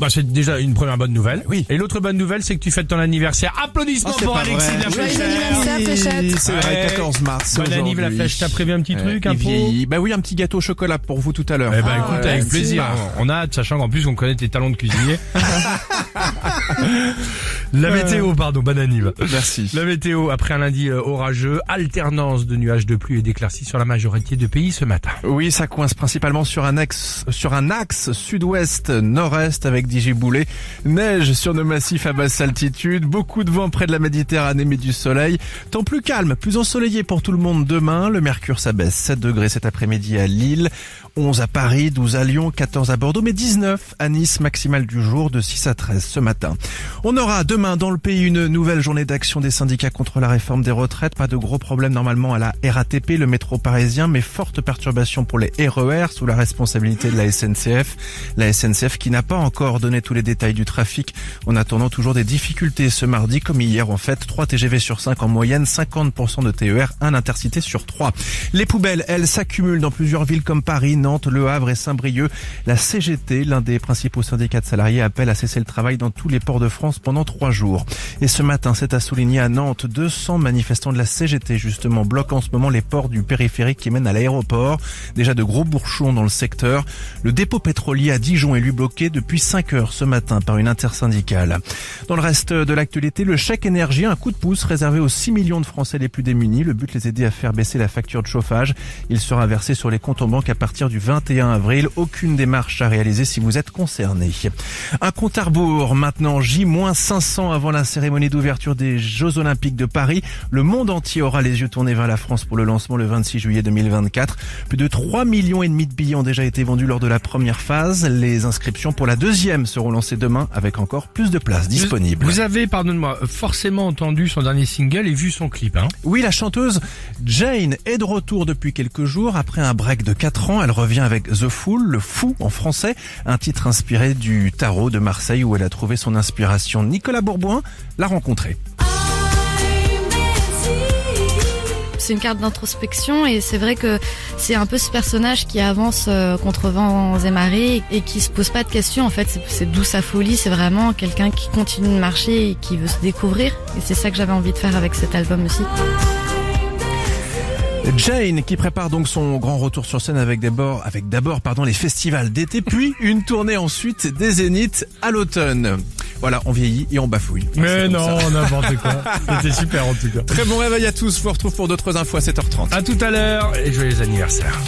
Bah, c'est déjà une première bonne nouvelle. Oui. Et l'autre bonne nouvelle, c'est que tu fêtes ton anniversaire. Applaudissements Oh, c'est pour pas Alexis vrai. de la Joyeux Fléchette. Oui, c'est vrai, Ouais. 14 mars. Bonne aujourd'hui. anniv la flèche. T'as prévu un petit truc, un pot. Bah oui, un petit gâteau au chocolat pour vous tout à l'heure. Eh ben, écoute, avec ouais, plaisir. c'est- On a hâte, sachant qu'en plus, on connaît tes talents de cuisinier. La météo, pardon, bonne anniv. Merci. La météo, après un lundi euh, orageux, alternance de nuages de pluie et d'éclaircies sur la majorité de pays ce matin. Oui, ça coince principalement sur un axe, sur un axe sud-ouest, nord-est avec des giboulées. Neige sur nos massifs à basse altitude. Beaucoup de vent près de la Méditerranée, mais du soleil. Temps plus calme, plus ensoleillé pour tout le monde demain. Le mercure s'abaisse 7 degrés cet après-midi à Lille. 11 à Paris, 12 à Lyon, 14 à Bordeaux, mais 19 à Nice, maximale du jour de 6 à 13 ce matin. On aura demain dans le pays une nouvelle journée d'action des syndicats contre la réforme des retraites. Pas de gros problèmes normalement à la RATP, le métro parisien, mais forte perturbation pour les RER sous la responsabilité de la SNCF. La SNCF qui n'a pas encore donné tous les détails du trafic en attendant toujours des difficultés ce mardi comme hier en fait. 3 TGV sur 5 en moyenne, 50% de TER, un intercité sur 3. Les poubelles, elles, s'accumulent dans plusieurs villes comme Paris, Nantes, Le Havre et Saint-Brieuc. La CGT, l'un des principaux syndicats de salariés, appelle à cesser le travail dans tous les ports de France pendant trois jours. Et ce matin, c'est à souligner à Nantes, 200 manifestants de la CGT justement bloquent en ce moment les ports du périphérique qui mènent à l'aéroport. Déjà de gros bourchons dans le secteur. Le dépôt pétrolier à Dijon est lui bloqué depuis 5 ce matin par une intersyndicale. Dans le reste de l'actualité, le chèque énergie, un coup de pouce réservé aux 6 millions de Français les plus démunis. Le but, les aider à faire baisser la facture de chauffage. Il sera versé sur les comptes en banque à partir du 21 avril. Aucune démarche à réaliser si vous êtes concerné. Un compte à rebours maintenant, J-500 avant la cérémonie d'ouverture des Jeux Olympiques de Paris. Le monde entier aura les yeux tournés vers la France pour le lancement le 26 juillet 2024. Plus de 3 millions et demi de billets ont déjà été vendus lors de la première phase. Les inscriptions pour la deuxième seront lancées demain avec encore plus de places disponibles. Vous avez, pardonne-moi, forcément entendu son dernier single et vu son clip, hein Oui, la chanteuse Jane est de retour depuis quelques jours. Après un break de 4 ans, elle revient avec The Fool, le fou en français, un titre inspiré du tarot de Marseille où elle a trouvé son inspiration. Nicolas Bourboin l'a rencontré. C'est une carte d'introspection et c'est vrai que c'est un peu ce personnage qui avance euh, contre vents et marées et qui se pose pas de questions. En fait, c'est- d'où sa folie. C'est vraiment quelqu'un qui continue de marcher et qui veut se découvrir. Et c'est ça que j'avais envie de faire avec cet album aussi. Jane qui prépare donc son grand retour sur scène avec d'abord les festivals d'été puis une tournée ensuite des Zéniths à l'automne. Voilà, on vieillit et on bafouille. Mais non, n'importe quoi. C'était super en tout cas. Très bon réveil à tous. Je vous retrouve pour d'autres infos à 7h30. À tout à l'heure et joyeux anniversaire.